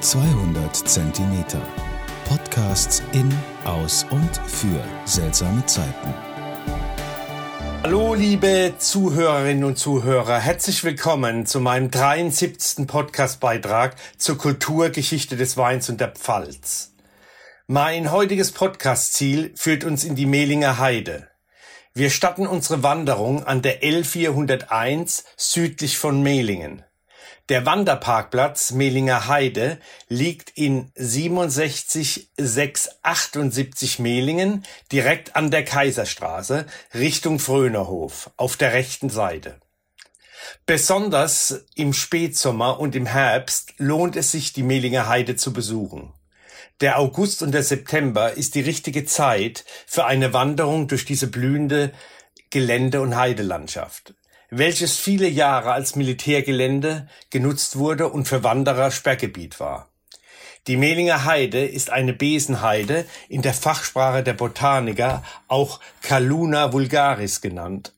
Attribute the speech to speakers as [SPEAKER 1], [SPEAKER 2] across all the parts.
[SPEAKER 1] 200 Zentimeter. Podcasts in, aus und für seltsame Zeiten.
[SPEAKER 2] Hallo liebe Zuhörerinnen und Zuhörer, herzlich willkommen zu meinem 73. Podcastbeitrag zur Kulturgeschichte des Weins und der Pfalz. Mein heutiges Podcastziel führt uns in die Mehlinger Heide. Wir starten unsere Wanderung an der L401 südlich von Mehlingen. Der Wanderparkplatz Mehlinger Heide liegt in 67678 Mehlingen direkt an der Kaiserstraße Richtung Frönerhof auf der rechten Seite. Besonders im Spätsommer und im Herbst lohnt es sich, die Mehlinger Heide zu besuchen. Der August und der September ist die richtige Zeit für eine Wanderung durch diese blühende Gelände- und Heidelandschaft welches viele Jahre als Militärgelände genutzt wurde und für Wanderer Sperrgebiet war. Die Mehlinger Heide ist eine Besenheide, in der Fachsprache der Botaniker auch Caluna vulgaris genannt.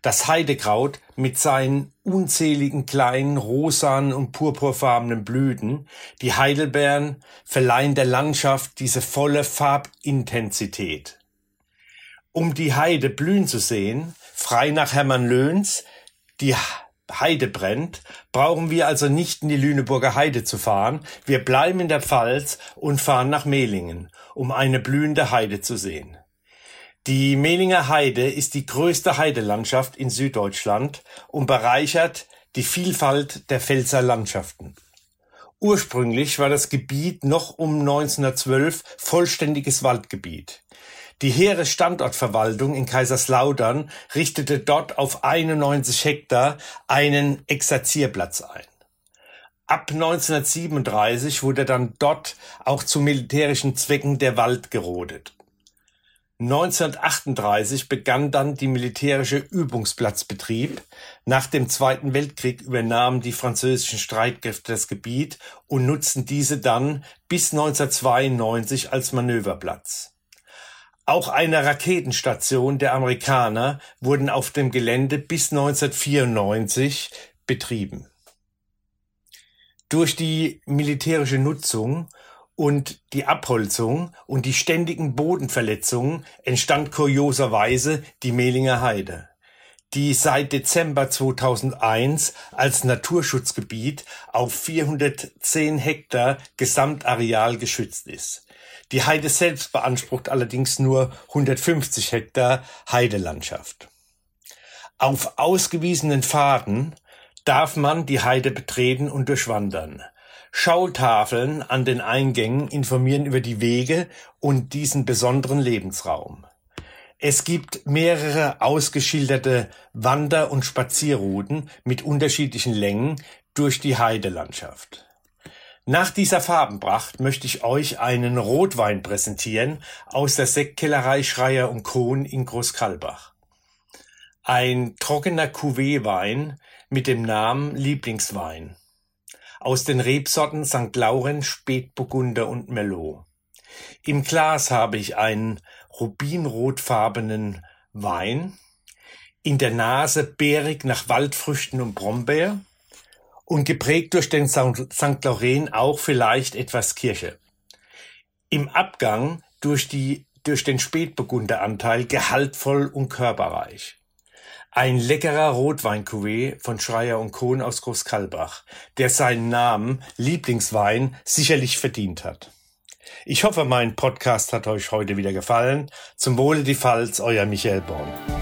[SPEAKER 2] Das Heidekraut mit seinen unzähligen kleinen rosanen und purpurfarbenen Blüten, die Heidelbeeren, verleihen der Landschaft diese volle Farbintensität. Um die Heide blühen zu sehen, frei nach Hermann Löhns, die Heide brennt, brauchen wir also nicht in die Lüneburger Heide zu fahren. Wir bleiben in der Pfalz und fahren nach Mehlingen, um eine blühende Heide zu sehen. Die Mehlinger Heide ist die größte Heidelandschaft in Süddeutschland und bereichert die Vielfalt der Pfälzer Landschaften. Ursprünglich war das Gebiet noch um 1912 vollständiges Waldgebiet. Die Heeresstandortverwaltung in Kaiserslautern richtete dort auf 91 Hektar einen Exerzierplatz ein. Ab 1937 wurde dann dort auch zu militärischen Zwecken der Wald gerodet. 1938 begann dann die militärische Übungsplatzbetrieb. Nach dem Zweiten Weltkrieg übernahmen die französischen Streitkräfte das Gebiet und nutzten diese dann bis 1992 als Manöverplatz. Auch eine Raketenstation der Amerikaner wurden auf dem Gelände bis 1994 betrieben. Durch die militärische Nutzung und die Abholzung und die ständigen Bodenverletzungen entstand kurioserweise die Mehlinger Heide, die seit Dezember 2001 als Naturschutzgebiet auf 410 Hektar Gesamtareal geschützt ist. Die Heide selbst beansprucht allerdings nur 150 Hektar Heidelandschaft. Auf ausgewiesenen Pfaden darf man die Heide betreten und durchwandern. Schautafeln an den Eingängen informieren über die Wege und diesen besonderen Lebensraum. Es gibt mehrere ausgeschilderte Wander- und Spazierrouten mit unterschiedlichen Längen durch die Heidelandschaft. Nach dieser Farbenpracht möchte ich euch einen Rotwein präsentieren aus der Sektkellerei Schreier und Kohn in Großkalbach. Ein trockener Cuvée-Wein mit dem Namen Lieblingswein. Aus den Rebsorten St. Lauren, Spätburgunder und Merlot. Im Glas habe ich einen rubinrotfarbenen Wein. In der Nase beerig nach Waldfrüchten und Brombeer und geprägt durch den St. Lauren auch vielleicht etwas Kirche. Im Abgang durch, die, durch den Spätburgunderanteil gehaltvoll und körperreich. Ein leckerer rotwein von Schreier und Kohn aus Großkalbach, der seinen Namen Lieblingswein sicherlich verdient hat. Ich hoffe, mein Podcast hat euch heute wieder gefallen. Zum Wohle die Pfalz, euer Michael Born.